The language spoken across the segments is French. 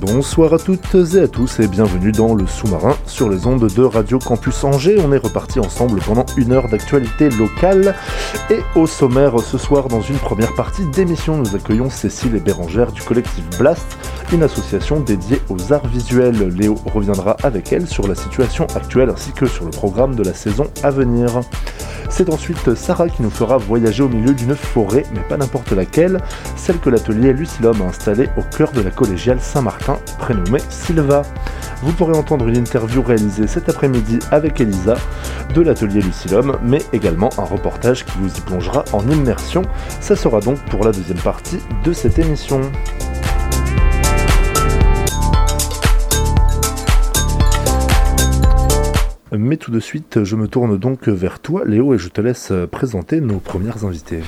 Bonsoir à toutes et à tous et bienvenue dans le sous-marin sur les ondes de Radio Campus Angers. On est reparti ensemble pendant une heure d'actualité locale et au sommaire ce soir dans une première partie d'émission nous accueillons Cécile et Bérangère du collectif Blast, une association dédiée aux arts visuels. Léo reviendra avec elle sur la situation actuelle ainsi que sur le programme de la saison à venir. C'est ensuite Sarah qui nous fera voyager au milieu d'une forêt, mais pas n'importe laquelle, celle que l'atelier Lucilum a installée au cœur de la collégiale Saint-Martin, prénommée Silva. Vous pourrez entendre une interview réalisée cet après-midi avec Elisa de l'atelier Lucilum, mais également un reportage qui vous y plongera en immersion. Ça sera donc pour la deuxième partie de cette émission. Mais tout de suite, je me tourne donc vers toi, Léo, et je te laisse présenter nos premières invités.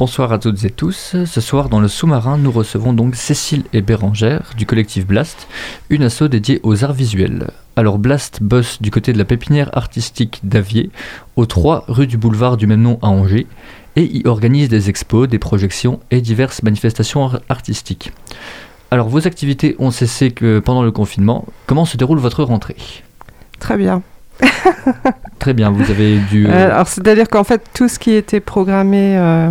Bonsoir à toutes et tous. Ce soir, dans le sous-marin, nous recevons donc Cécile et Bérangère du collectif Blast, une asso dédiée aux arts visuels. Alors Blast bosse du côté de la pépinière artistique d'Avier, au 3 rue du boulevard du même nom à Angers, et y organise des expos, des projections et diverses manifestations ar- artistiques. Alors vos activités ont cessé que pendant le confinement. Comment se déroule votre rentrée? Très bien. Très bien, vous avez dû... euh, Euh, alors, c'est-à-dire qu'en fait, tout ce qui était programmé euh,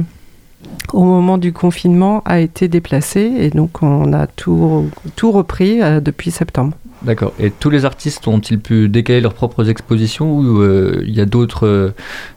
au moment du confinement a été déplacé et donc on a tout, tout repris euh, depuis septembre. D'accord. Et tous les artistes ont-ils pu décaler leurs propres expositions ou euh, il y a d'autres euh,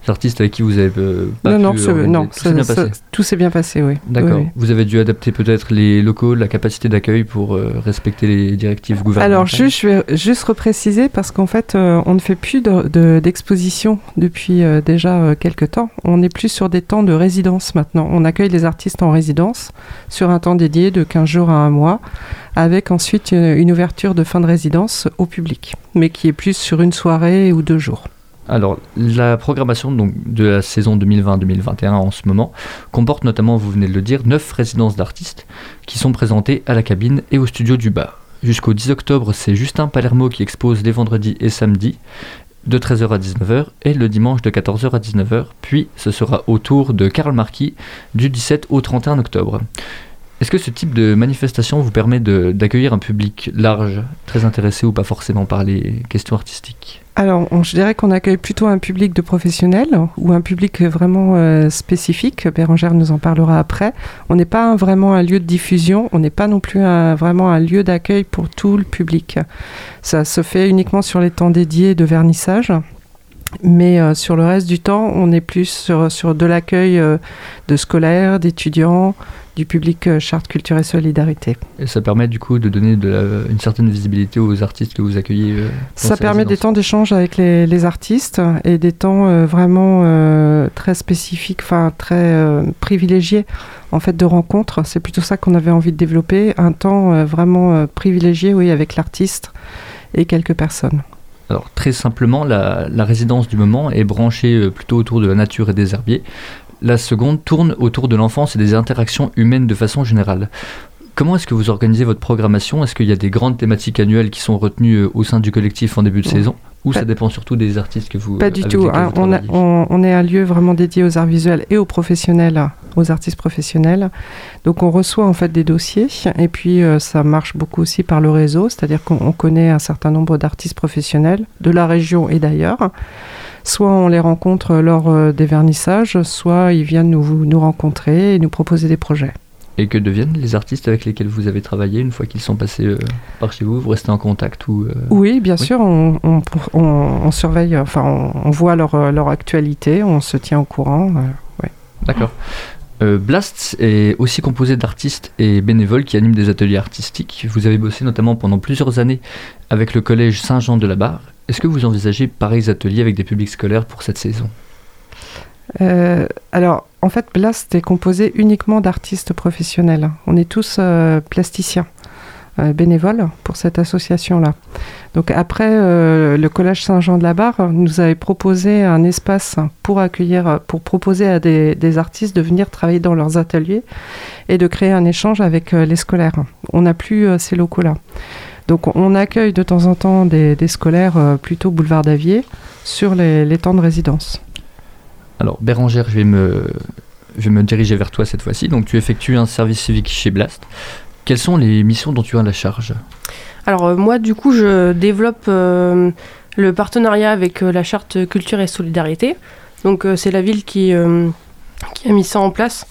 artistes avec qui vous avez euh, pas non, non, pu organiser non, Tout s'est bien passé. tout s'est bien passé, oui. D'accord. Oui, oui. Vous avez dû adapter peut-être les locaux, la capacité d'accueil pour respecter les directives gouvernementales. Alors, juste, je vais juste repréciser parce qu'en fait, on ne fait plus de- de- d'exposition depuis déjà quelques temps. On est plus sur des temps de résidence maintenant. On accueille les artistes en résidence sur un temps dédié de 15 jours à un mois, avec ensuite une, une ouverture de fin de résidence au public, mais qui est plus sur une soirée ou deux jours. Alors, la programmation donc, de la saison 2020-2021 en ce moment comporte notamment, vous venez de le dire, 9 résidences d'artistes qui sont présentées à la cabine et au studio du bar. Jusqu'au 10 octobre, c'est Justin Palermo qui expose les vendredis et samedis de 13h à 19h et le dimanche de 14h à 19h. Puis ce sera au tour de Karl Marquis du 17 au 31 octobre. Est-ce que ce type de manifestation vous permet d'accueillir un public large, très intéressé ou pas forcément par les questions artistiques? Alors, on- je dirais qu'on accueille plutôt un public de professionnels ou un public vraiment euh, spécifique. Bérangère nous en parlera après. On n'est pas vraiment un lieu de diffusion, on n'est pas non plus vraiment un lieu d'accueil pour tout le public. Ça se fait uniquement sur les temps dédiés de vernissage. Mais euh, sur le reste du temps, on est plus sur, sur de l'accueil euh, de scolaires, d'étudiants, du public euh, charte, culture et solidarité. Et ça permet du coup de donner de la- une certaine visibilité aux artistes que vous accueillez. euh, Ça permet des temps d'échange avec les, les artistes et des temps euh, vraiment euh, très spécifiques, enfin très privilégiés en fait de rencontres. C'est plutôt ça qu'on avait envie de développer, un temps vraiment privilégié, oui, avec l'artiste et quelques personnes. Alors très simplement, la, la résidence du moment est branchée plutôt autour de la nature et des herbiers. La seconde tourne autour de l'enfance et des interactions humaines de façon générale. Comment est-ce que vous organisez votre programmation? Est-ce qu'il y a des grandes thématiques annuelles qui sont retenues euh, au sein du collectif en début de saison? Ou ça dépend surtout des artistes que vous Pas du tout. hein. vous On, a- travaillez? on- on est un lieu vraiment dédié aux arts visuels et aux professionnels, aux artistes professionnels. Donc on reçoit en fait des dossiers et puis euh, ça marche beaucoup aussi par le réseau, c'est-à-dire qu'on on connaît un certain nombre d'artistes professionnels de la région et d'ailleurs. Soit on les rencontre lors euh, des vernissages, soit ils viennent nous, nous rencontrer et nous proposer des projets. Et que deviennent les artistes avec lesquels vous avez travaillé une fois qu'ils sont passés euh, par chez vous Vous restez en contact ou euh, Oui, bien Oui. sûr, on, on- on- on surveille, enfin on, voit leur, leur actualité, on se tient au courant. euh, D'accord. Blast est aussi composé d'artistes et bénévoles qui animent des ateliers artistiques. Vous avez bossé notamment pendant plusieurs années avec le collège Saint-Jean de la Barre. Est-ce que vous envisagez pareils ateliers avec des publics scolaires pour cette saison? Euh, alors, en fait, Blast est composé uniquement d'artistes professionnels. On est tous euh, plasticiens, euh, bénévoles pour cette association-là. Donc après, le Collège Saint-Jean de la Barre nous avait proposé un espace pour accueillir, pour proposer à des, artistes de venir travailler dans leurs ateliers et de créer un échange avec les scolaires. On n'a plus ces locaux-là. Donc on accueille de temps en temps des, des scolaires euh, plutôt boulevard d'Avier sur les, les temps de résidence. Alors, Bérangère, je vais, me, je vais me diriger vers toi cette fois-ci. Donc, tu effectues un service civique chez Blast. Quelles sont les missions dont tu as la charge? Alors euh, moi, du coup, je développe euh, le partenariat avec euh, la charte culture et solidarité. Donc euh, c'est la ville qui, euh, qui a mis ça en place.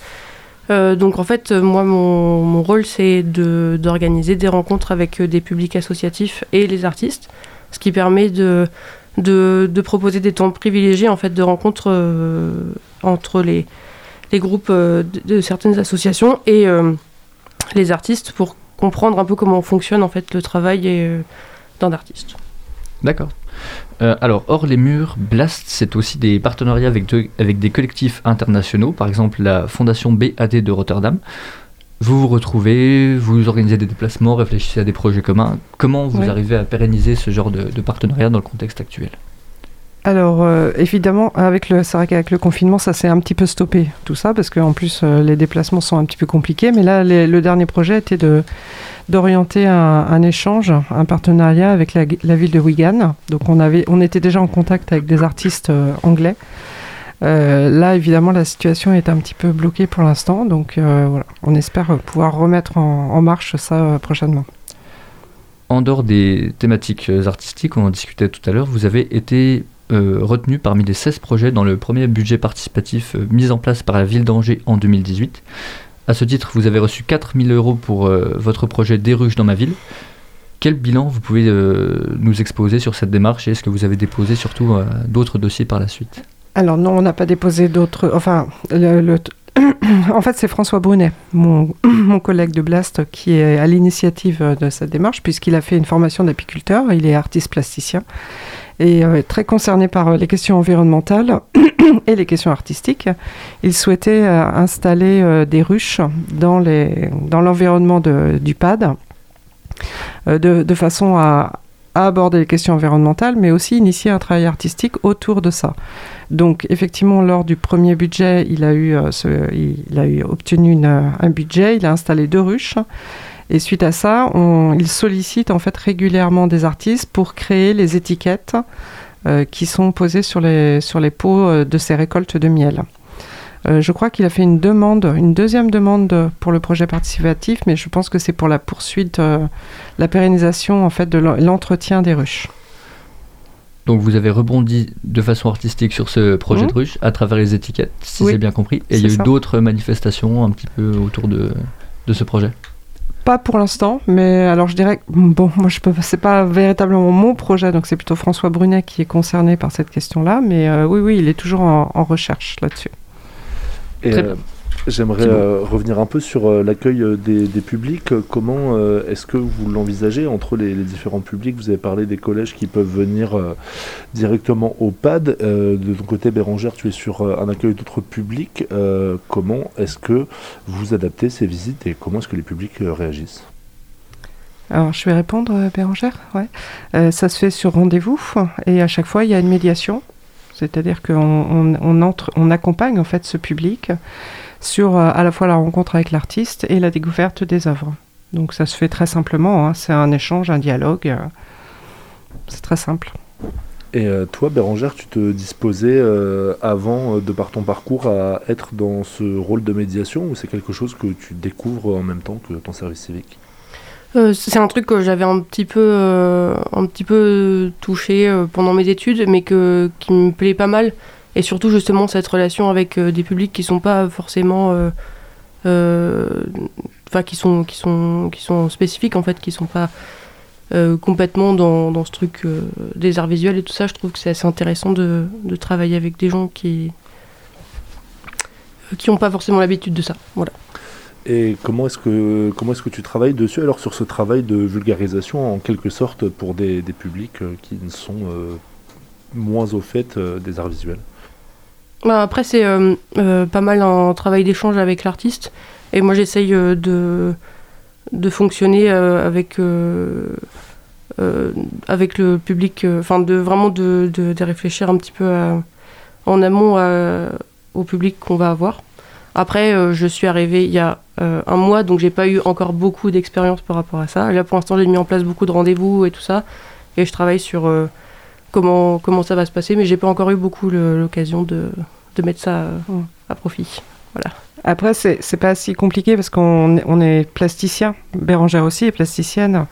Euh, donc en fait, euh, moi, mon, rôle, c'est d'organiser des rencontres avec euh, des publics associatifs et les artistes, ce qui permet de, de, proposer des temps privilégiés en fait de rencontres entre les, les groupes de, de certaines associations et les artistes pour comprendre un peu comment fonctionne en fait le travail d'un artiste. D'accord. Euh, alors, hors les murs, Blast, c'est aussi des partenariats avec, de- avec des collectifs internationaux, par exemple la Fondation BAD de Rotterdam. Vous vous retrouvez, vous organisez des déplacements, réfléchissez à des projets communs. Comment vous Oui. arrivez à pérenniser ce genre de, de partenariat dans le contexte actuel? Alors euh, évidemment, avec le, c'est vrai qu'avec le confinement, ça s'est un petit peu stoppé tout ça parce qu'en plus euh, les déplacements sont un petit peu compliqués. Mais là, le dernier projet était de d'orienter un, échange, un partenariat avec la, ville de Wigan. Donc on avait, on était déjà en contact avec des artistes euh, anglais. Là, évidemment, la situation est un petit peu bloquée pour l'instant, donc voilà, on espère pouvoir remettre en, en marche ça prochainement. En dehors des thématiques artistiques, on en discutait tout à l'heure, vous avez été euh, retenu parmi les 16 projets dans le premier budget participatif euh, mis en place par la ville d'Angers en 2018. À ce titre, vous avez reçu 4000 euros pour euh, votre projet Des dans ma ville. Quel bilan vous pouvez nous exposer sur cette démarche et est-ce que vous avez déposé surtout d'autres dossiers par la suite? Alors non, on n'a pas déposé d'autres. Enfin, en fait, c'est François Brunet, mon, mon collègue de Blast, qui est à l'initiative de cette démarche, puisqu'il a fait une formation d'apiculteur. Il est artiste plasticien et euh, très concerné par euh, les questions environnementales et les questions artistiques. Il souhaitait euh, installer des ruches dans dans l'environnement de- du PAD, de, de façon à aborder les questions environnementales, mais aussi initier un travail artistique autour de ça. Donc, effectivement, lors du premier budget, il a, eu, il a eu obtenu une, un budget, il a installé deux ruches. Et suite à ça, on- il sollicite en fait régulièrement des artistes pour créer les étiquettes euh, qui sont posées sur les, sur les pots euh, de ces récoltes de miel. Euh, je crois qu'il a fait une demande, une deuxième demande pour le projet participatif, mais je pense que c'est pour la poursuite, euh, la pérennisation en fait de l'en- l'entretien des ruches. Donc vous avez rebondi de façon artistique sur ce projet de ruche à travers les étiquettes, si Oui, j'ai bien compris. Et il y a eu d'autres manifestations un petit peu autour de, de ce projet? Pas pour l'instant, mais alors je dirais que bon, moi je peux, c'est pas véritablement mon projet, donc c'est plutôt François Brunet qui est concerné par cette question-là, mais euh, oui, oui, il est toujours en, en recherche là-dessus. Et Très euh, j'aimerais euh, revenir un peu sur euh, l'accueil euh, des, des publics. Comment euh, est-ce que vous l'envisagez entre les, les différents publics? Vous avez parlé des collèges qui peuvent venir euh, directement au PAD. Euh, de ton côté, Bérangère, tu es sur euh, un accueil d'autres publics. Euh, comment est-ce que vous adaptez ces visites et comment est-ce que les publics euh, réagissent? Alors je vais répondre, Bérangère. Ouais. Euh, ça se fait sur rendez-vous et à chaque fois il y a une médiation, c'est-à-dire qu'on accompagne en fait ce public sur euh, à la fois la rencontre avec l'artiste et la découverte des œuvres. Donc ça se fait très simplement, hein. c'est un échange, un dialogue. euh, c'est très simple. Et euh, toi, Bérangère, tu te disposais avant, de par ton parcours, à être dans ce rôle de médiation ou c'est quelque chose que tu découvres en même temps que ton service civique? Euh, c'est un truc que j'avais un petit peu, euh, un petit peu touché euh, pendant mes études, mais que, qui me plaît pas mal. Et surtout justement cette relation avec des publics qui sont pas forcément, enfin qui sont, qui sont, qui sont spécifiques en fait, qui sont pas complètement dans, dans ce truc des arts visuels et tout ça. Je trouve que c'est assez intéressant de, de travailler avec des gens qui qui n'ont pas forcément l'habitude de ça. Voilà. Et comment est-ce que comment est-ce que tu travailles dessus alors sur ce travail de vulgarisation en quelque sorte pour des, des publics euh, qui ne sont euh, moins au fait euh, des arts visuels? Bah, après, c'est pas mal un travail d'échange avec l'artiste. Et moi, j'essaye de, de fonctionner avec, avec le public, enfin, de vraiment de, de- réfléchir un petit peu en amont au public qu'on va avoir. Après, je suis arrivée il y a euh, un mois, donc j'ai pas eu encore beaucoup d'expérience par rapport à ça. Là, pour l'instant, j'ai mis en place beaucoup de rendez-vous et tout ça. Et je travaille sur euh, comment, comment ça va se passer, mais j'ai pas encore eu beaucoup l'occasion de, de mettre ça euh, à profit. Après, c'est pas si compliqué parce qu'on est- on est plasticien. Bérangère aussi est plasticienne.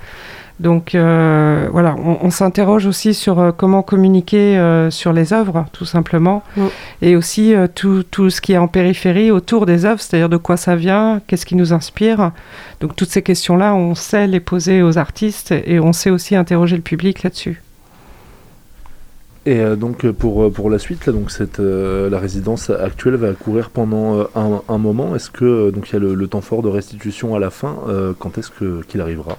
Donc euh, voilà, on, on s'interroge aussi sur euh, comment communiquer euh, sur les œuvres, tout simplement. Mm. Et aussi euh, tout, tout ce qui est en périphérie autour des œuvres, c'est-à-dire de quoi ça vient, qu'est-ce qui nous inspire. Donc toutes ces questions-là, on sait les poser aux artistes et on sait aussi interroger le public là-dessus. Et euh, donc pour, pour la suite, là, donc cette, euh, la résidence actuelle va courir pendant euh, un, un moment. Est-ce que euh, donc il y a le, le temps fort de restitution à la fin euh, Quand est-ce que qu'il arrivera?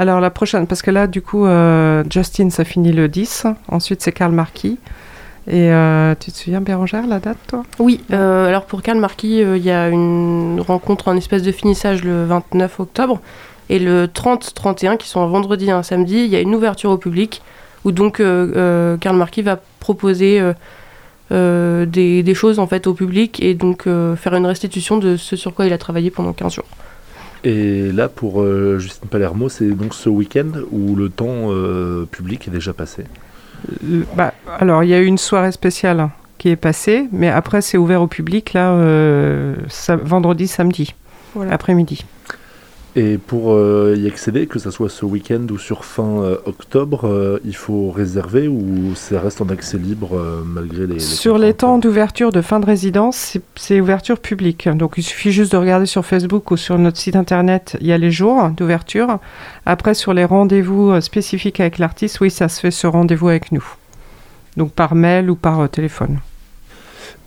Alors la prochaine, parce que là, du coup, euh, Justin, ça finit le 10. Ensuite, c'est Karl Marquis. Et euh, tu te souviens, Bérangère, la date, toi? Oui, euh, alors pour Karl Marquis, il y a une rencontre en espèce de finissage le 29 octobre. Et le 30-31, qui sont un vendredi et un samedi, il y a une ouverture au public où donc Karl Marquis va proposer des, des choses en fait au public et donc faire une restitution de ce sur quoi il a travaillé pendant 15 jours. Et là, pour euh, Justine Palermo, c'est donc ce week-end où le temps euh, public est déjà passé. Le- bah, Alors, il y a eu une soirée spéciale qui est passée, mais après, c'est ouvert au public, là, euh, sa- vendredi, samedi, Voilà. après-midi. Et pour euh, y accéder, que ce soit ce week-end ou sur fin euh, octobre, euh, il faut réserver ou ça reste en accès libre malgré les, les Sur les temps contraintes d'ouverture de fin de résidence, c'est- ouverture publique. Donc il suffit juste de regarder sur Facebook ou sur notre site internet, il y a les jours d'ouverture. Après, sur les rendez-vous spécifiques avec l'artiste, oui, ça se fait ce rendez-vous avec nous. Donc par mail ou par téléphone.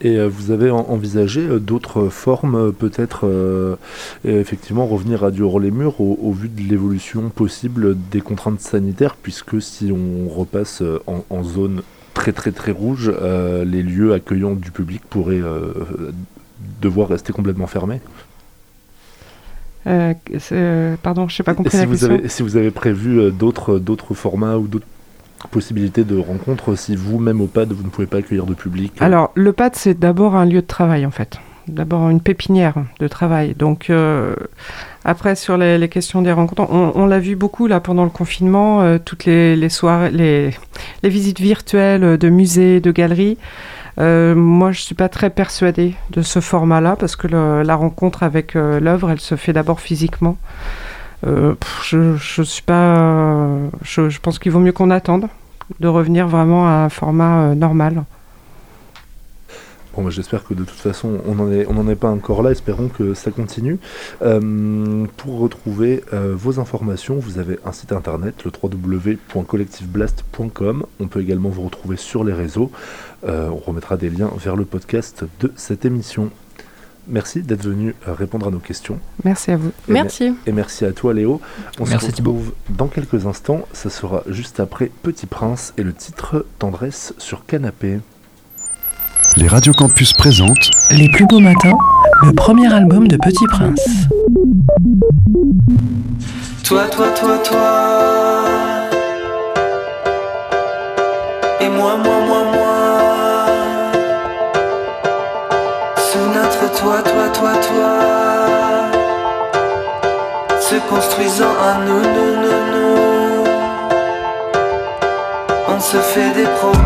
Et euh, vous avez en- envisagé euh, d'autres formes, euh, peut-être effectivement revenir à du hors les murs au, au vu de l'évolution possible des contraintes sanitaires, puisque si on repasse en, en zone très très très rouge, euh, les lieux accueillants du public pourraient euh, devoir rester complètement fermés? Euh, pardon, je n'ai pas compris si la vous, question. avez, si vous avez prévu d'autres d'autres formats ou d'autres possibilités de rencontres, si vous-même au PAD vous ne pouvez pas accueillir de public. euh, Alors, le pad, c'est d'abord un lieu de travail, en fait. D'abord une pépinière de travail. Donc, euh, après, sur les, questions des rencontres, on, l'a vu beaucoup là pendant le confinement, euh, toutes les, soirées, les, visites virtuelles de musées, de galeries. Moi, je suis pas très persuadée de ce format-là parce que la rencontre avec l'œuvre, elle se fait d'abord physiquement. Euh, je, suis pas. Je, pense qu'il vaut mieux qu'on attende de revenir vraiment à un format euh, normal. Bon, bah, j'espère que de toute façon, on n'en est, est pas encore là. Espérons que ça continue. Euh, pour retrouver euh, vos informations, vous avez un site internet, le www.collectiveblast.com. On peut également vous retrouver sur les réseaux. On remettra des liens vers le podcast de cette émission. Merci d'être venu euh, répondre à nos questions. Merci à vous. Et Merci. Et merci à toi Léo. On Merci, se retrouve dans quelques instants. Ça sera juste après Petit Prince et le titre Tendresse sur canapé. Les radios campus présentent Les plus beaux matins, le premier album de Petit Prince. Toi, toi, toi, toi. Et moi, moi, moi, moi. Construisant un nous, nous, nous, nous. On se fait des promesses,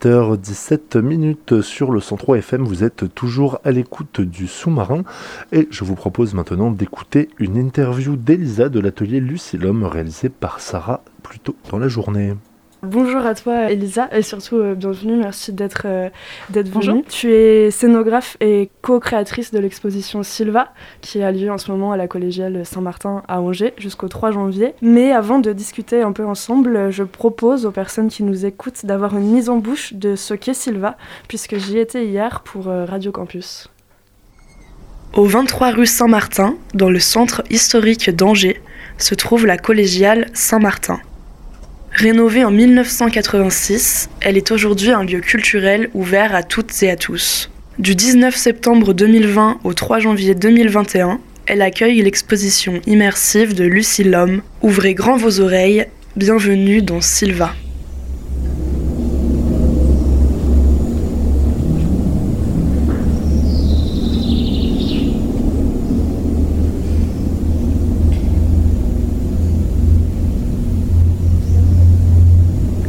18h17 minutes sur le 103 FM, vous êtes toujours à l'écoute du sous-marin et je vous propose maintenant d'écouter une interview d'Elisa de l'atelier Lucilum réalisée par Sarah plus tôt dans la journée. Bonjour à toi Elisa et surtout euh, bienvenue, merci d'être euh, d'être venue. Tu es scénographe et co-créatrice de l'exposition Silva qui a lieu en ce moment à la collégiale Saint-Martin à Angers jusqu'au 3 janvier. Mais avant de discuter un peu ensemble, je propose aux personnes qui nous écoutent d'avoir une mise en bouche de ce qu'est Silva puisque j'y étais hier pour euh, Radio Campus. Au 23 rue Saint-Martin, dans le centre historique d'Angers, se trouve la collégiale Saint-Martin. Rénovée en 1986, elle est aujourd'hui un lieu culturel ouvert à toutes et à tous. Du 19 septembre 2020 au 3 janvier 2021, elle accueille l'exposition immersive de Lucie Lhomme. Ouvrez grand vos oreilles, bienvenue dans Silva.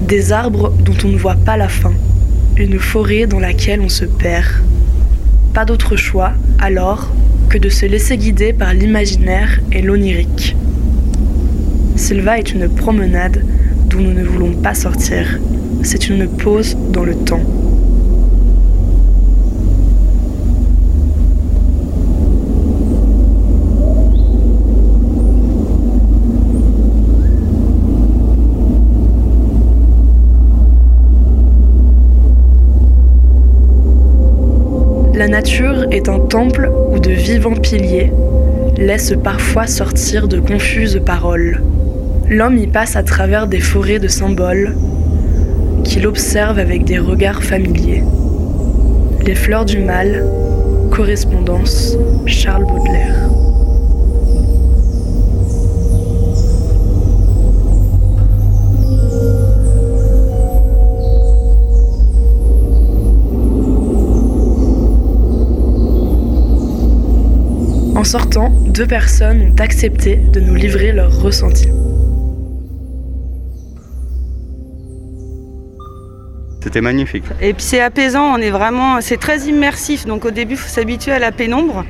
Des arbres dont on ne voit pas la fin. Une forêt dans laquelle on se perd. Pas d'autre choix, alors, que de se laisser guider par l'imaginaire et l'onirique. Silva est une promenade dont nous ne voulons pas sortir. C'est une pause dans le temps. Nature est un temple où de vivants piliers laissent parfois sortir de confuses paroles. L'homme y passe à travers des forêts de symboles qu'il observe avec des regards familiers. Les fleurs du mal, correspondance, Charles Baudelaire. Sortant, deux personnes ont accepté de nous livrer leurs ressentis. C'était magnifique. Et puis c'est apaisant, on est vraiment, c'est très immersif. Donc au début, il faut s'habituer à la pénombre,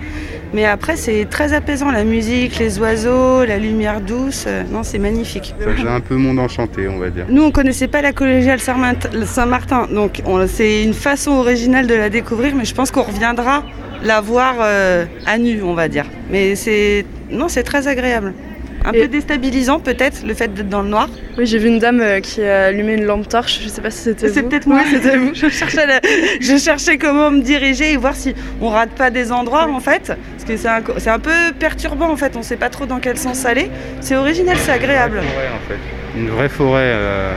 mais après c'est très apaisant, la musique, les oiseaux, la lumière douce. Non, c'est magnifique. Faisait un peu monde enchanté, on va dire. Nous, on connaissait pas la collégiale Saint-Martin- donc on- c'est une façon originale de la découvrir, mais je pense qu'on reviendra la voir euh, à nu, on va dire. Mais c'est, non, c'est très agréable. Un peu déstabilisant peut-être le fait d'être dans le noir. Oui, j'ai vu une dame euh, qui a allumé une lampe torche, je sais pas si c'était vous. C'est peut-être moi. C'était vous. je, cherchais la- je cherchais comment me diriger et voir si on rate pas des endroits en fait. Parce que c'est un, co- c'est un peu perturbant en fait, on sait pas trop dans quel sens aller. C'est original, c'est agréable. Forêt, en fait. Une vraie forêt, euh,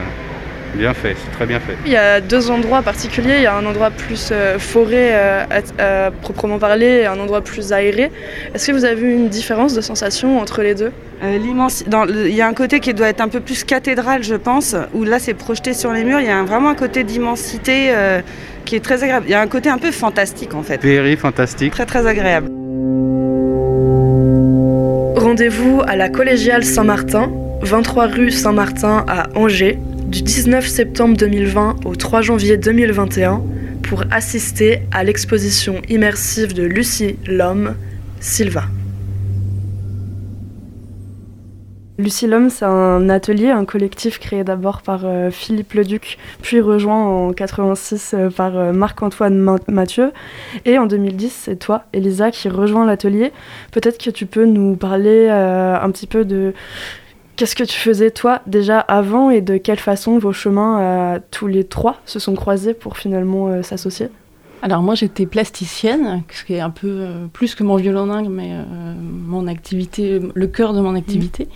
bien fait, c'est très bien fait. Il y a deux endroits particuliers. Il y a un endroit plus euh, forêt euh, à, à proprement parler et un endroit plus aéré. Est-ce que vous avez vu une différence de sensation entre les deux? Euh, l'immensi- dans le- Il y a un côté qui doit être un peu plus cathédrale, je pense, où là c'est projeté sur les murs. Il y a un- vraiment un côté d'immensité euh, qui est très agréable. Il y a un côté un peu fantastique en fait. Féerie, fantastique. Très très agréable. Rendez-vous à la collégiale Saint-Martin, 23 rue Saint-Martin à Angers, du 19 septembre 2020 au 3 janvier 2021 pour assister à l'exposition immersive de Lucie Lhomme, Silva. Lucie L'Homme, c'est un atelier, un collectif créé d'abord par euh, Philippe Leduc, puis rejoint en 86 euh, par euh, Marc-Antoine Mathieu. Et en 2010, c'est toi, Elisa, qui rejoint l'atelier. Peut-être que tu peux nous parler un petit peu de qu'est-ce que tu faisais toi déjà avant et de quelle façon vos chemins tous les trois se sont croisés pour finalement s'associer? Alors moi j'étais plasticienne, ce qui est un peu euh, plus que mon violon dingue, mais euh, mon activité, le cœur de mon activité.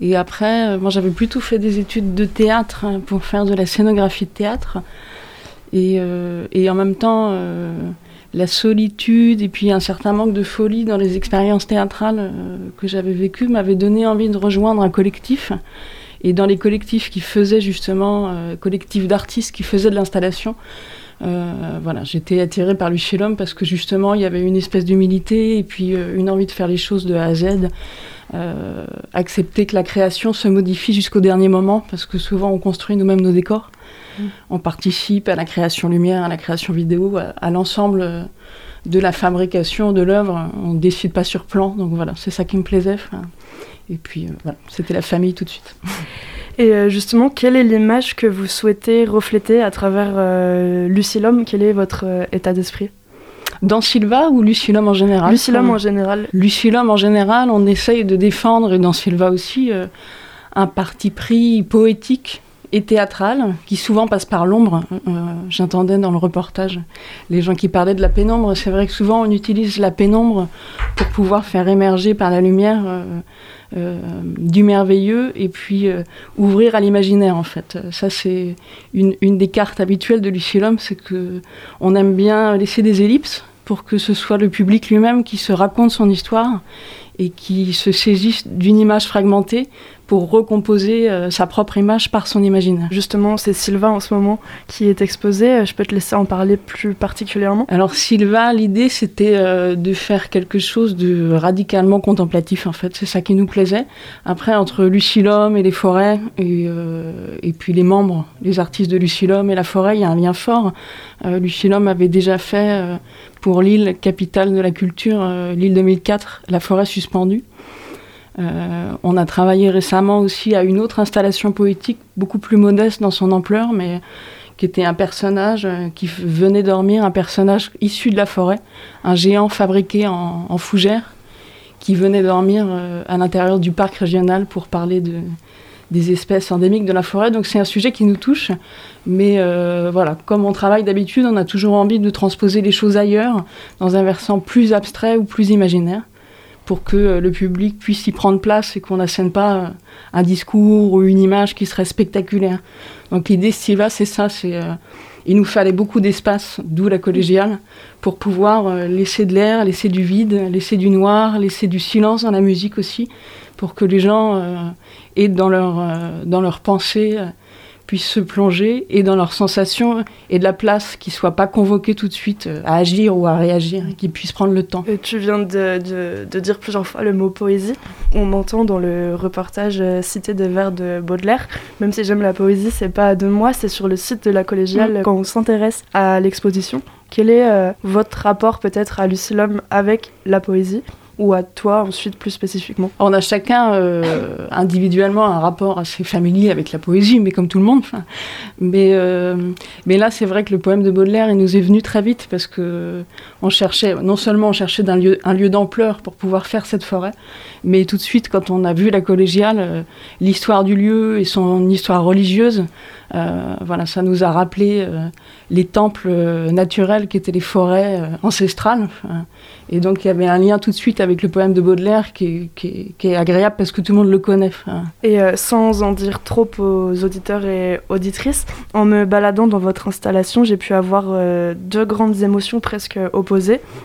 Mm. Et après, euh, moi j'avais plutôt fait des études de théâtre hein, pour faire de la scénographie de théâtre. Et, et en même temps, la solitude et puis un certain manque de folie dans les expériences théâtrales que j'avais vécues m'avait donné envie de rejoindre un collectif. Et dans les collectifs qui faisaient justement, collectifs d'artistes qui faisaient de l'installation, euh, voilà, j'étais attirée par l'homme parce que justement il y avait une espèce d'humilité et puis euh, une envie de faire les choses de A à Z. Euh, accepter que la création se modifie jusqu'au dernier moment parce que souvent on construit nous-mêmes nos décors. On participe à la création lumière, à la création vidéo, à, l'ensemble de la fabrication de l'œuvre. On ne décide pas sur plan, donc voilà, c'est ça qui me plaisait. Et puis voilà, c'était la famille tout de suite. Et euh, justement, quelle est l'image que vous souhaitez refléter à travers euh, Lucilum? Quel est votre euh, état d'esprit? Dans Silva ou Lucilum en général? Lucilum en général. Lucilum en général, on essaye de défendre, et dans Silva aussi, un parti pris poétique et théâtral qui souvent passe par l'ombre. J'entendais dans le reportage les gens qui parlaient de la pénombre. C'est vrai que souvent on utilise la pénombre pour pouvoir faire émerger par la lumière euh, du merveilleux et puis euh, ouvrir à l'imaginaire en fait. Ça c'est une, des cartes habituelles de Lucilum, c'est que on aime bien laisser des ellipses pour que ce soit le public lui-même qui se raconte son histoire et qui se saisisse d'une image fragmentée pour recomposer euh, sa propre image par son imaginaire. Justement, c'est Sylvain en ce moment qui est exposé. Je peux te laisser en parler plus particulièrement? Alors Sylvain, l'idée c'était euh, de faire quelque chose de radicalement contemplatif en fait. C'est ça qui nous plaisait. Après, entre Lucilum et les forêts et, euh, et puis les membres, les artistes de Lucilum et la forêt, il y a un lien fort. Lucilum avait déjà fait pour l'île capitale de la culture, l'île 2004, la forêt suspendue. Euh, on a travaillé récemment aussi à une autre installation poétique, beaucoup plus modeste dans son ampleur, mais qui était un personnage euh, qui venait dormir, un personnage issu de la forêt, un géant fabriqué en, fougère, qui venait dormir euh, à l'intérieur du parc régional pour parler de, des espèces endémiques de la forêt. Donc c'est un sujet qui nous touche, mais voilà, comme on travaille d'habitude, on a toujours envie de transposer les choses ailleurs, dans un versant plus abstrait ou plus imaginaire pour que euh, le public puisse y prendre place et qu'on n'assène pas euh, un discours ou une image qui serait spectaculaire. Donc l'idée, c'est ça, c'est euh, il nous fallait beaucoup d'espace, d'où la collégiale, pour pouvoir laisser de l'air, laisser du vide, laisser du noir, laisser du silence dans la musique aussi, pour que les gens aient dans leur, dans leur pensée puissent se plonger et dans leurs sensations et de la place, qu'ils ne soient pas convoqués tout de suite euh, à agir ou à réagir, qu'ils puissent prendre le temps. tu viens de, de, dire plusieurs fois le mot poésie. On entend dans le reportage euh, Cité des vers de Baudelaire, même si j'aime la poésie, c'est pas de moi, c'est sur le site de la collégiale mm. quand on s'intéresse à l'exposition. Quel est euh, votre rapport peut-être à Lucilum avec la poésie? Ou à toi ensuite plus spécifiquement? On a chacun euh, individuellement un rapport assez familier avec la poésie, mais comme tout le monde. Mais, euh, mais là, c'est vrai que le poème de Baudelaire, il nous est venu très vite parce que on cherchait, non seulement on un lieu, d'ampleur pour pouvoir faire cette forêt, mais tout de suite, quand on a vu la collégiale, euh, l'histoire du lieu et son histoire religieuse, voilà, ça nous a rappelé les temples naturels qui étaient les forêts ancestrales. Et donc il y avait un lien tout de suite avec le poème de Baudelaire qui est, agréable parce que tout le monde le connaît. Et euh, sans en dire trop aux auditeurs et auditrices, en me baladant dans votre installation, j'ai pu avoir euh, deux grandes émotions presque opposées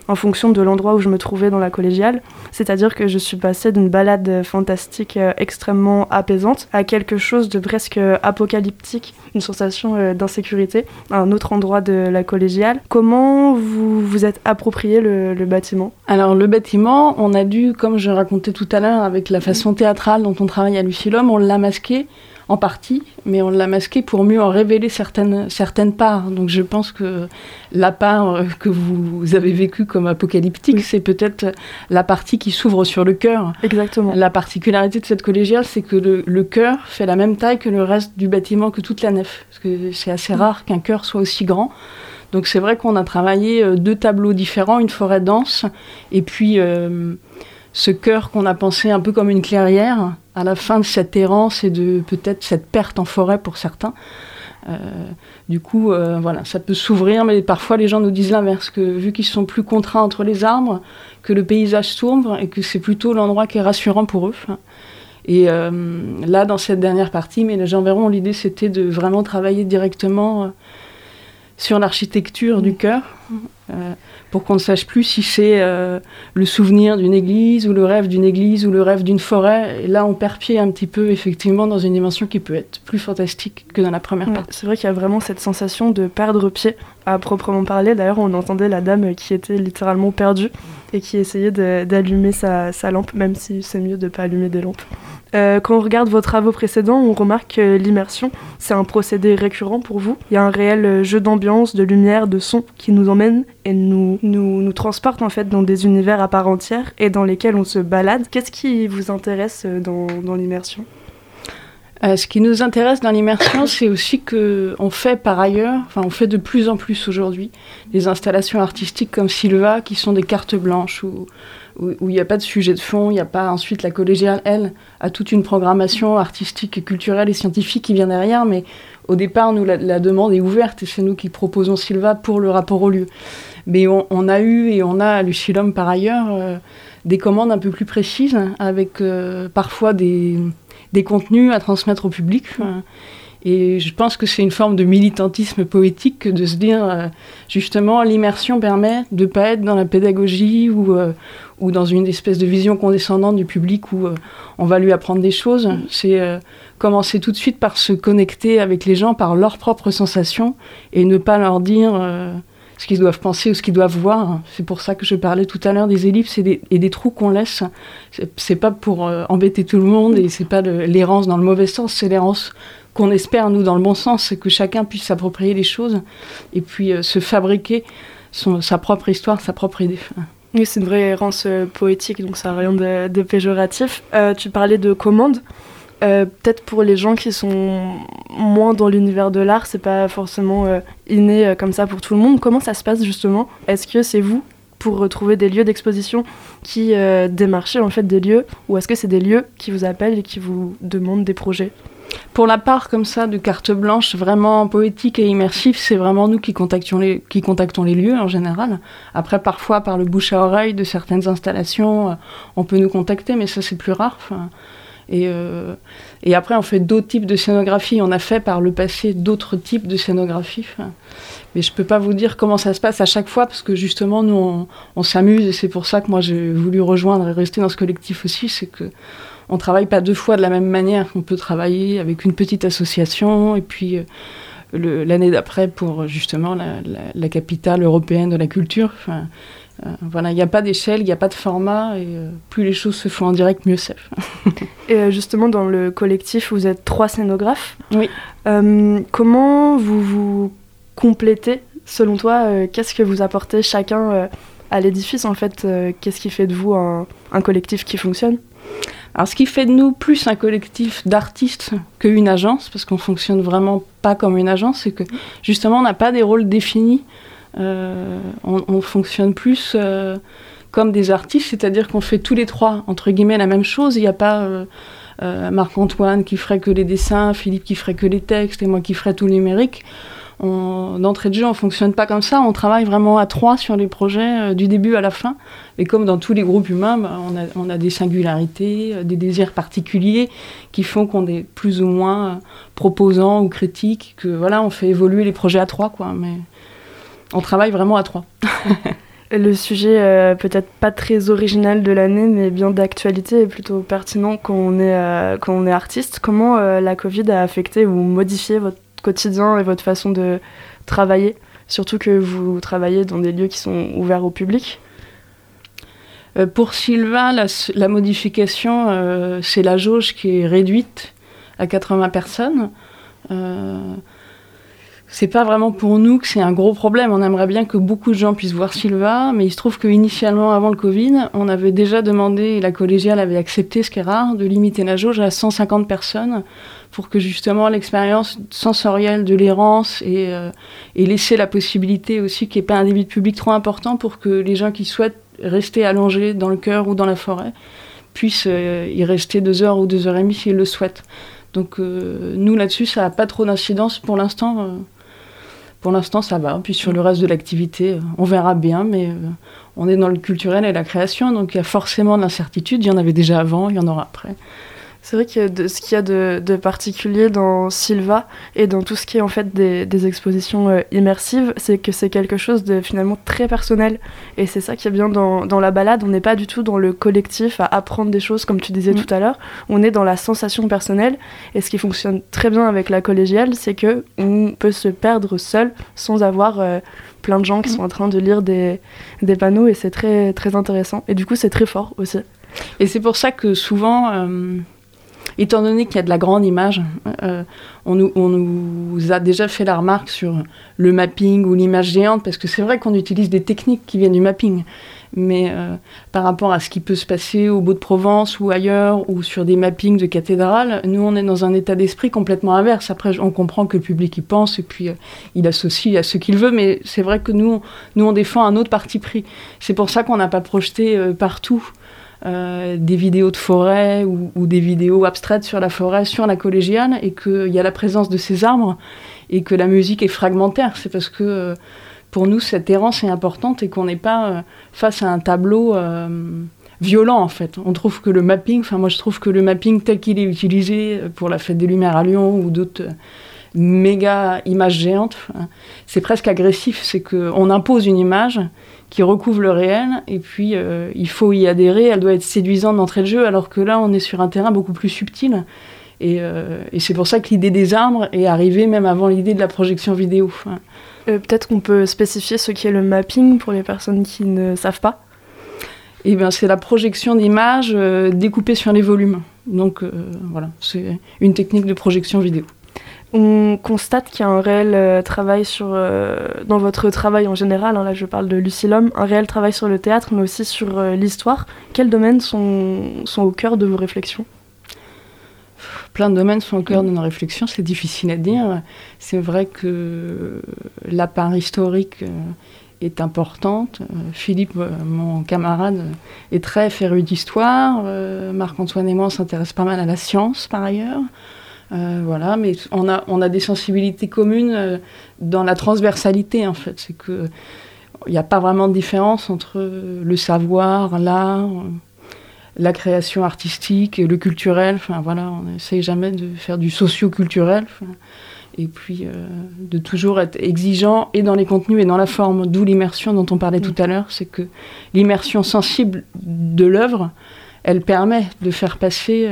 en fonction de l'endroit où je me trouvais dans la collégiale. C'est-à-dire que je suis passée d'une balade fantastique euh, extrêmement apaisante à quelque chose de presque apocalyptique, une sensation d'insécurité à un autre endroit de la collégiale. Comment vous vous êtes approprié le bâtiment? Alors le bâtiment, on a dû, comme je racontais tout à l'heure, avec la façon théâtrale dont on travaille à Lucilum, on l'a masqué en partie, mais on l'a masqué pour mieux en révéler certaines, certaines parts. Donc je pense que la part que vous avez vécue comme apocalyptique, c'est peut-être la partie qui s'ouvre sur le cœur. Exactement. La particularité de cette collégiale, c'est que le, le chœur fait la même taille que le reste du bâtiment, que toute la nef. Parce que c'est assez rare qu'un chœur soit aussi grand. Donc c'est vrai qu'on a travaillé euh, deux tableaux différents, une forêt dense et puis euh, ce cœur qu'on a pensé un peu comme une clairière à la fin de cette errance et de peut-être cette perte en forêt pour certains. Euh, du coup, voilà, ça peut s'ouvrir, mais parfois les gens nous disent l'inverse, que vu qu'ils sont plus contraints entre les arbres, que le paysage s'ouvre et que c'est plutôt l'endroit qui est rassurant pour eux. Et là, dans cette dernière partie, mais les gens verront, l'idée c'était de vraiment travailler directement sur l'architecture du cœur, euh, pour qu'on ne sache plus si c'est euh, le souvenir d'une église ou le rêve d'une église ou le rêve d'une forêt. Et là, on perd pied un petit peu, effectivement, dans une dimension qui peut être plus fantastique que dans la première partie. C'est vrai qu'il y a vraiment cette sensation de perdre pied à proprement parler. D'ailleurs, on entendait la dame qui était littéralement perdue et qui essayait d'allumer sa, sa, lampe, même si c'est mieux de ne pas allumer des lampes. Euh, quand on regarde vos travaux précédents, on remarque que l'immersion, c'est un procédé récurrent pour vous. Il y a un réel euh, jeu d'ambiance, de lumière, de son qui nous emmène et nous, nous, transporte en fait dans des univers à part entière et dans lesquels on se balade. Qu'est-ce qui vous intéresse euh, dans, l'immersion? Ce qui nous intéresse dans l'immersion, c'est aussi que on fait par ailleurs, enfin on fait de plus en plus aujourd'hui, des installations artistiques comme Silva, qui sont des cartes blanches où où il n'y a pas de sujet de fond, il n'y a pas ensuite la collégiale, elle, a toute une programmation artistique culturelle et scientifique qui vient derrière, mais au départ, nous, la, demande est ouverte et c'est nous qui proposons Silva pour le rapport au lieu. Mais on, a eu et on a à Lucilum par ailleurs euh, des commandes un peu plus précises avec euh, parfois des, des, contenus à transmettre au public. Et je pense que c'est une forme de militantisme poétique de se dire, euh, justement, l'immersion permet de ne pas être dans la pédagogie ou, ou dans une espèce de vision condescendante du public où euh, on va lui apprendre des choses. C'est commencer tout de suite par se connecter avec les gens par leurs propres sensations et ne pas leur dire ce qu'ils doivent penser ou ce qu'ils doivent voir. C'est pour ça que je parlais tout à l'heure des ellipses et des, trous qu'on laisse. C'est pas pour embêter tout le monde et c'est pas l'errance dans le mauvais sens, c'est l'errance qu'on espère, nous, dans le bon sens, c'est que chacun puisse s'approprier les choses et puis euh, se fabriquer son, sa propre histoire, sa propre idée. Oui, c'est une vraie errance euh, poétique, donc ça n'a rien de, péjoratif. Euh, tu parlais de commandes. Peut-être pour les gens qui sont moins dans l'univers de l'art, c'est pas forcément inné comme ça pour tout le monde. Comment ça se passe justement? Est-ce que c'est vous pour retrouver des lieux d'exposition qui démarchez en fait des lieux, ou est-ce que c'est des lieux qui vous appellent et qui vous demandent des projets? Pour la part comme ça de carte blanche vraiment poétique et immersif, c'est vraiment nous qui contactons, les, qui contactons les lieux en général. Après, parfois, par le bouche à oreille de certaines installations, euh, on peut nous contacter, mais ça c'est plus rare. Et, euh, et, après, on fait d'autres types de scénographie. On a fait par le passé d'autres types de scénographie. Mais je ne peux pas vous dire comment ça se passe à chaque fois, parce que justement, nous, on, on s'amuse, et c'est pour ça que moi, j'ai voulu rejoindre et rester dans ce collectif aussi. C'est que on travaille pas deux fois de la même manière. On peut travailler avec une petite association et puis euh, l'année d'après pour justement la, capitale européenne de la culture. Enfin, euh, voilà, il n'y a pas d'échelle, il n'y a pas de format, et euh, plus les choses se font en direct, mieux c'est. et justement, dans le collectif, vous êtes trois scénographes. Oui. comment vous vous complétez, selon toi Qu'est-ce que vous apportez chacun à l'édifice, en fait Qu'est-ce qui fait de vous un collectif qui fonctionne? Alors, ce qui fait de nous plus un collectif d'artistes qu'une agence, parce qu'on fonctionne vraiment pas comme une agence, c'est que justement, on n'a pas des rôles définis. Euh, on, fonctionne plus euh, comme des artistes, c'est-à-dire qu'on fait tous les trois, entre guillemets, la même chose. Il n'y a pas euh, Marc-Antoine qui ferait que les dessins, Philippe qui ferait que les textes et moi qui ferais tout le numérique d'entrée de jeu, on fonctionne pas comme ça. On travaille vraiment à trois sur les projets euh, du début à la fin. Et comme dans tous les groupes humains, bah, on, a, des singularités, euh, des désirs particuliers qui font qu'on est plus ou moins euh, proposant ou critique. Que voilà, on fait évoluer les projets à trois, quoi. Mais on travaille vraiment à trois. Le sujet peut-être pas très original de l'année, mais bien d'actualité et plutôt pertinent quand on est, quand on est artiste. Comment la Covid a affecté ou modifié votre quotidien et votre façon de travailler Surtout que vous travaillez dans des lieux qui sont ouverts au public. Euh, pour Sylvain, la, modification, euh, c'est la jauge qui est réduite à 80 personnes. Euh, c'est pas vraiment pour nous que c'est un gros problème. On aimerait bien que beaucoup de gens puissent voir Silva, mais il se trouve qu'initialement, avant le Covid, on avait déjà demandé, et la collégiale avait accepté, ce qui est rare, de limiter la jauge à 150 personnes pour que justement l'expérience sensorielle de l'errance et, euh, laisser la possibilité aussi qu'il n'y ait pas un débit de public trop important pour que les gens qui souhaitent rester allongés dans le cœur ou dans la forêt puissent euh, y rester deux heures ou deux heures et demie s'ils le souhaitent. Donc euh, nous là-dessus, ça n'a pas trop d'incidence pour l'instant. Pour l'instant, ça va. Puis sur le reste de l'activité, on verra bien, mais on est dans le culturel et la création, donc il y a forcément de l'incertitude. Il y en avait déjà avant, il y en aura après. C'est vrai que de, ce qu'il y a de, de, particulier dans Silva et dans tout ce qui est en fait des, des expositions euh, immersives, c'est que c'est quelque chose de finalement très personnel. Et c'est ça qui est bien dans, dans la balade. On n'est pas du tout dans le collectif à apprendre des choses, comme tu disais mm. tout à l'heure. On est dans la sensation personnelle. Et ce qui fonctionne très bien avec la collégiale, c'est que on peut se perdre seul sans avoir euh, plein de gens qui mm. sont en train de lire des, des panneaux. Et c'est très, très intéressant. Et du coup, c'est très fort aussi. Et c'est pour ça que souvent. Euh étant donné qu'il y a de la grande image, euh, on, nous, a déjà fait la remarque sur le mapping ou l'image géante, parce que c'est vrai qu'on utilise des techniques qui viennent du mapping. Mais euh, par rapport à ce qui peut se passer au Beau de Provence ou ailleurs, ou sur des mappings de cathédrales, nous on est dans un état d'esprit complètement inverse. Après, on comprend que le public y pense et puis euh, il associe à ce qu'il veut, mais c'est vrai que nous, nous on défend un autre parti pris. C'est pour ça qu'on n'a pas projeté partout euh, des vidéos de forêt ou, des vidéos abstraites sur la forêt, sur la collégiale, et qu'il y a la présence de ces arbres, et que la musique est fragmentaire. C'est parce que euh, pour nous, cette errance est importante et qu'on n'est pas euh, face à un tableau violent, en fait. On trouve que le mapping, enfin moi je trouve que le mapping tel qu'il est utilisé pour la Fête des Lumières à Lyon ou d'autres méga images géantes, c'est presque agressif. C'est qu'on impose une image qui recouvre le réel, et puis euh, il faut y adhérer, elle doit être séduisante d'entrée de jeu, alors que là on est sur un terrain beaucoup plus subtil. Et, euh, et c'est pour ça que l'idée des arbres est arrivée même avant l'idée de la projection vidéo. Euh, peut-être qu'on peut spécifier ce qu'est le mapping pour les personnes qui ne savent pas? Eh bien, c'est la projection d'images découpées sur les volumes. Donc voilà, c'est une technique de projection vidéo on constate qu'il y a un réel euh, travail sur, euh, dans votre travail en général, hein, là je parle de Lucilum, un réel travail sur le théâtre, mais aussi sur euh, l'histoire. Quels domaines sont, sont au cœur de vos réflexions? Plein de domaines sont au cœur de nos réflexions, c'est difficile à dire. C'est vrai que la part historique est importante. Philippe, mon camarade, est très féru d'histoire. Marc-Antoine et moi, on s'intéresse pas mal à la science par ailleurs. Euh, voilà, mais on a, on a des sensibilités communes euh, dans la transversalité, en fait. C'est que il n'y a pas vraiment de différence entre le savoir, l'art, la création artistique et le culturel. Enfin, voilà, on n'essaye jamais de faire du socio-culturel. et puis euh, de toujours être exigeant et dans les contenus et dans la forme, d'où l'immersion dont on parlait tout à l'heure. C'est que l'immersion sensible de l'œuvre, elle permet de faire passer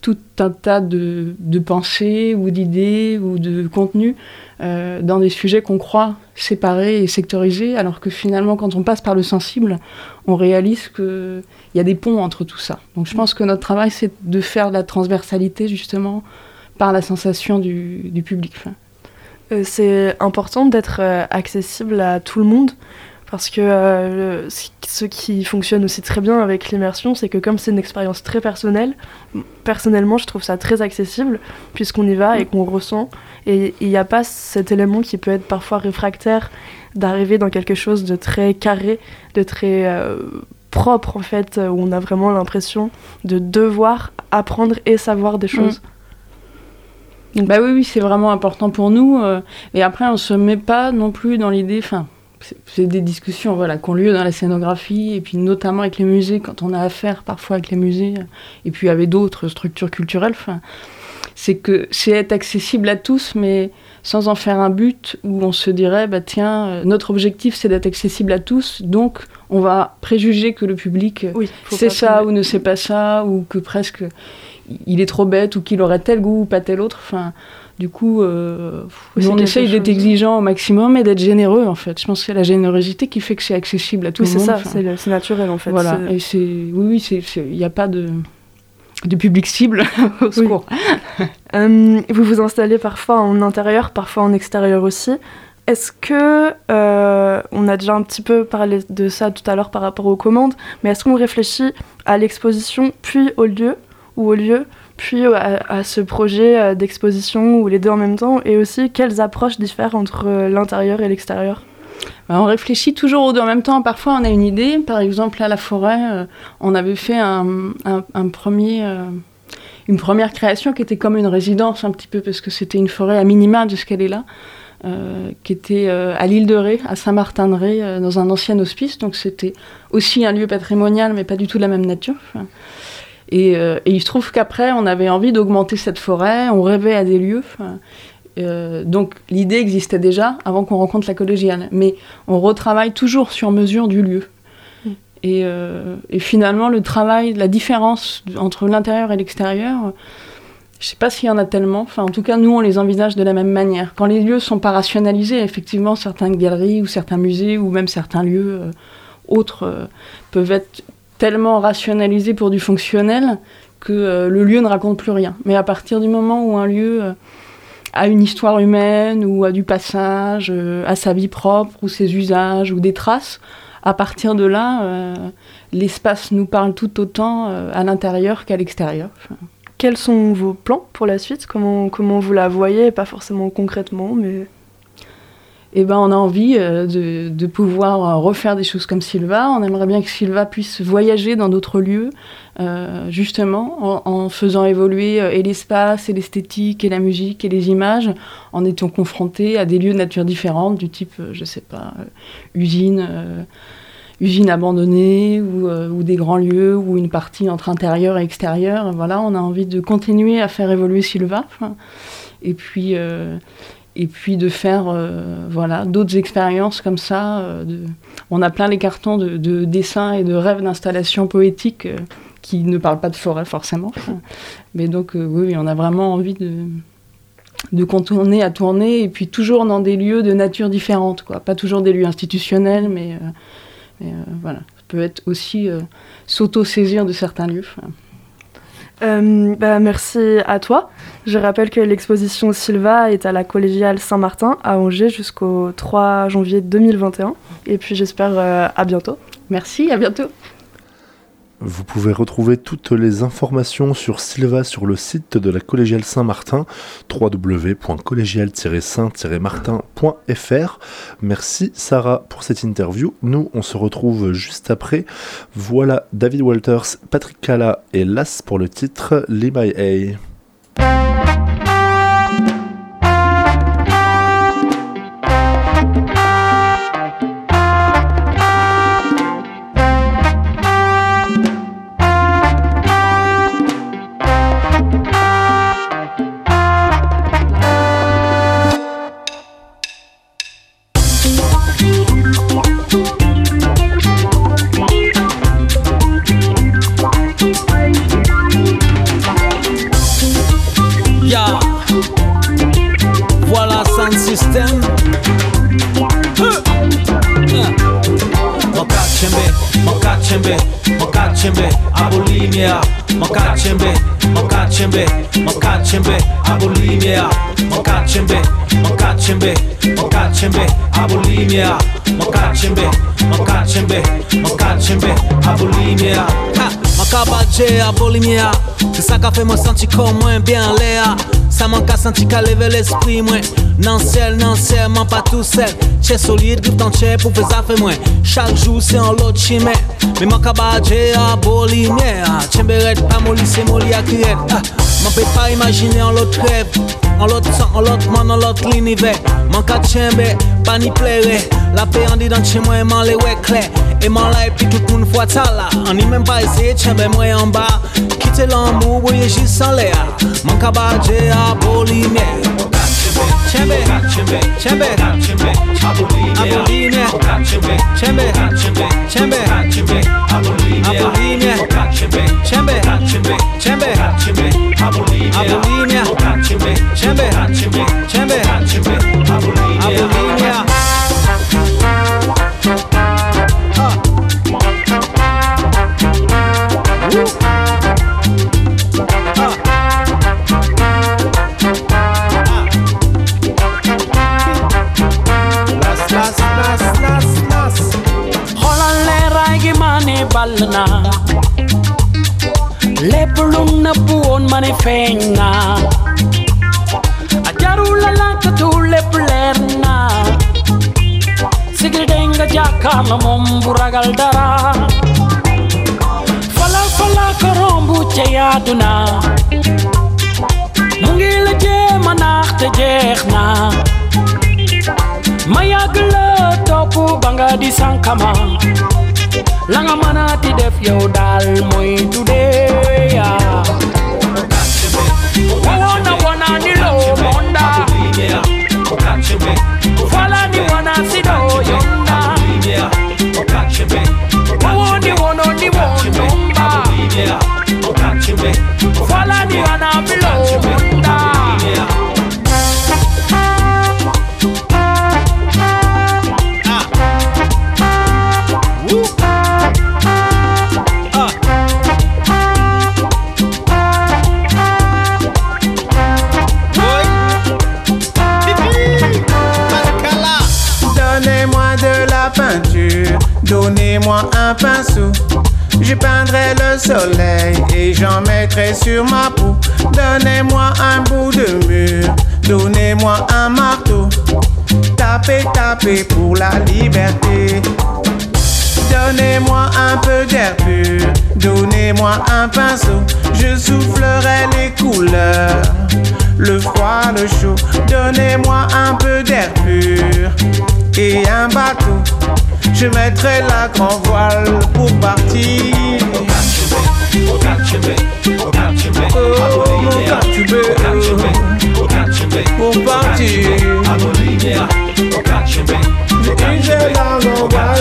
tout un tas de, pensées ou d'idées ou de contenus euh, dans des sujets qu'on croit séparés et sectorisés, alors que finalement, quand on passe par le sensible, on réalise qu'il y a des ponts entre tout ça. Donc je pense que notre travail, c'est de faire de la transversalité, justement, par la sensation du, public. Euh, c'est important d'être euh, accessible à tout le monde parce que euh, ce qui fonctionne aussi très bien avec l'immersion, c'est que comme c'est une expérience très personnelle, personnellement, je trouve ça très accessible, puisqu'on y va et qu'on ressent. Et il n'y a pas cet élément qui peut être parfois réfractaire d'arriver dans quelque chose de très carré, de très euh, propre, en fait, où on a vraiment l'impression de devoir apprendre et savoir des choses. Mm. Bah oui, oui, c'est vraiment important pour nous. Euh, et après, on se met pas non plus dans l'idée, enfin, c'est des discussions voilà, qui ont lieu dans la scénographie, et puis notamment avec les musées, quand on a affaire parfois avec les musées, et puis avec d'autres structures culturelles. C'est que c'est être accessible à tous, mais sans en faire un but où on se dirait, bah tiens, euh, notre objectif c'est d'être accessible à tous, donc on va préjuger que le public sait ça ou ne sait pas ça, ou que presque il est trop bête, ou qu'il aurait tel goût ou pas tel autre. Enfin, du coup, euh, on essaye d'être exigeant au maximum et d'être généreux en fait. Je pense que c'est la générosité qui fait que c'est accessible à tout le monde. C'est ça, c'est naturel en fait. Voilà. Et c'est, oui, oui, il n'y a pas de, public cible au secours. Euh, vous vous installez parfois en intérieur, parfois en extérieur aussi. Est-ce que, euh, on a déjà un petit peu parlé de ça tout à l'heure par rapport aux commandes, mais est-ce qu'on réfléchit à l'exposition puis au lieu, ou au lieu, puis à, ce projet euh, d'exposition, ou les deux en même temps, et aussi quelles approches diffèrent entre euh, l'intérieur et l'extérieur? Bah, on réfléchit toujours aux deux en même temps. Parfois, on a une idée. Par exemple, à la forêt, euh, on avait fait un, premier, une première création qui était comme une résidence un petit peu, parce que c'était une forêt à minima de ce qu'elle est là, qui était à l'île de Ré, à Saint-Martin-de-Ré, dans un ancien hospice. Donc c'était aussi un lieu patrimonial, mais pas du tout de la même nature. Et, euh, et il se trouve qu'après, on avait envie d'augmenter cette forêt, on rêvait à des lieux. euh, donc l'idée existait déjà avant qu'on rencontre la collégiale, mais on retravaille toujours sur mesure du lieu. Et, euh, et finalement, le travail, la différence entre l'intérieur et l'extérieur, je sais pas s'il y en a tellement. Enfin, en tout cas, nous, on les envisage de la même manière. Quand les lieux sont pas rationalisés, effectivement, certaines galeries ou certains musées ou même certains lieux euh, autres peuvent être tellement rationalisés pour du fonctionnel que euh, le lieu ne raconte plus rien. Mais à partir du moment où un lieu euh, a une histoire humaine ou a du passage, euh, à sa vie propre ou ses usages ou des traces, à partir de là, euh, l'espace nous parle tout autant euh, à l'intérieur qu'à l'extérieur. Quels sont vos plans pour la suite? Comment, comment vous la voyez? Pas forcément concrètement, mais... eh ben, on a envie euh, de, pouvoir euh, refaire des choses comme Sylva. On aimerait bien que Sylva puisse voyager dans d'autres lieux, euh, justement, en, faisant évoluer et l'espace, et l'esthétique, et la musique, et les images, en étant confronté à des lieux de nature différente, du type, je sais pas, usine, usine abandonnée, ou, des grands lieux, ou une partie entre intérieur et extérieur. Voilà, on a envie de continuer à faire évoluer. Enfin, Et puis... et puis de faire euh, voilà d'autres expériences comme ça. euh, On a plein les cartons de, de dessins et de rêves d'installations poétiques euh, qui ne parlent pas de forêt forcément. Mais donc oui, on a vraiment envie de, contourner à tourner et puis toujours dans des lieux de nature différente. Quoi. Pas toujours des lieux institutionnels, mais, voilà. Ça peut être aussi s'auto-saisir de certains lieux. Euh, bah, merci à toi. Je rappelle que l'exposition Silva est à la collégiale Saint-Martin à Angers jusqu'au 3 janvier 2021. Et puis j'espère euh, à bientôt. Merci, à bientôt. Vous pouvez retrouver toutes les informations sur Silva sur le site de la Collégiale Saint-Martin, www.collégiale-saint-martin.fr. Merci Sarah pour cette interview. Nous, on se retrouve juste après. Voilà David Walters, Patrick Cala et Las pour le titre Lee a bulimia, mokachembe, mokachembe, mokachembe, a bulimia, mokachembe, mokachembe, mokachembe, a bulimia, mokachembe, mokachembe, mokachembe, a bulimia. Makabaje, Abulimia, c'est ça qu'a fait moi sentir comme moins bien l'air. Ça manque à sentir qu'à lever l'esprit, moi. Non, ciel, non, ciel, man pas tout seul. Chè solide, grip tan chè pou fè zafè mwen. Chak jou se an lot chimè. Me man ka badje a boli mè. Chè beret pa moli se moli a kriet. Ah, Man pe pa imagine an lot rêve. An lot san, an lot man, an lot l'univers. Man ka tchembe, pa ni plere. La pe an di dan chè mwen man le wè kle. E man la e pi tout moun fwa ta la. An ni men pa ese tchembe mwen an ba. Kite l'ambou, boye jis san le a. Man boli mè. çembe çembe çembe çembe abuline çembe çembe çembe çembe çembe abuline çembe çembe çembe çembe çembe abuline çembe çembe çembe çembe abuline nas, nas, nas. Holaleraigi mani balna. Lepulung na puon mani fengna. Ajarulala katule pulerna. Sigridenga jakana mumburagal dara. Fala fala korombu cheyaduna. Mungila je manakte jehna. Mungila je manakte jehna. Te jeex na ma yàgg la topp ba nga di sankama la nga mën a ti def yow daal mooy tuddee yaa wona wona ni lo monda. Fala ni wona sido yonda j'en mettrai sur ma peau. Donnez-moi un bout de mur, donnez-moi un marteau. Tapez, tapez pour la liberté. Donnez-moi un peu d'air pur, donnez-moi un pinceau. Je soufflerai les couleurs, le froid, le chaud. Donnez-moi un peu d'air pur et un bateau. Je mettrai la grand voile pour partir. Oh, mon cachembe, pour partir. J'ai la grand voile.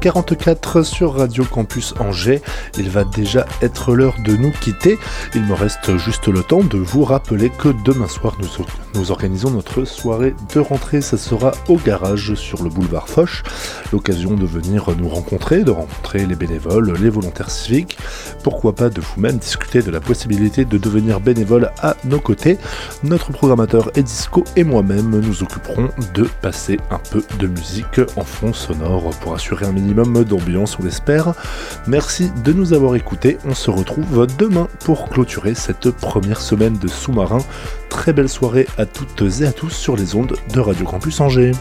44 sur Radio Campus Angers. Il va déjà être l'heure de nous quitter. Il me reste juste le temps de vous rappeler que demain soir, nous, organisons notre soirée de rentrée. Ça sera au garage sur le boulevard Foch. L'occasion de venir nous rencontrer, de rencontrer les bénévoles, les volontaires civiques. Pourquoi pas de vous-même discuter de la possibilité de devenir bénévole à nos côtés. Notre programmateur Edisco et moi-même nous occuperons de passer un peu de musique en fond sonore pour assurer un d'ambiance, on l'espère. Merci de nous avoir écoutés. On se retrouve demain pour clôturer cette première semaine de sous-marin. Très belle soirée à toutes et à tous sur les ondes de Radio Campus Angers.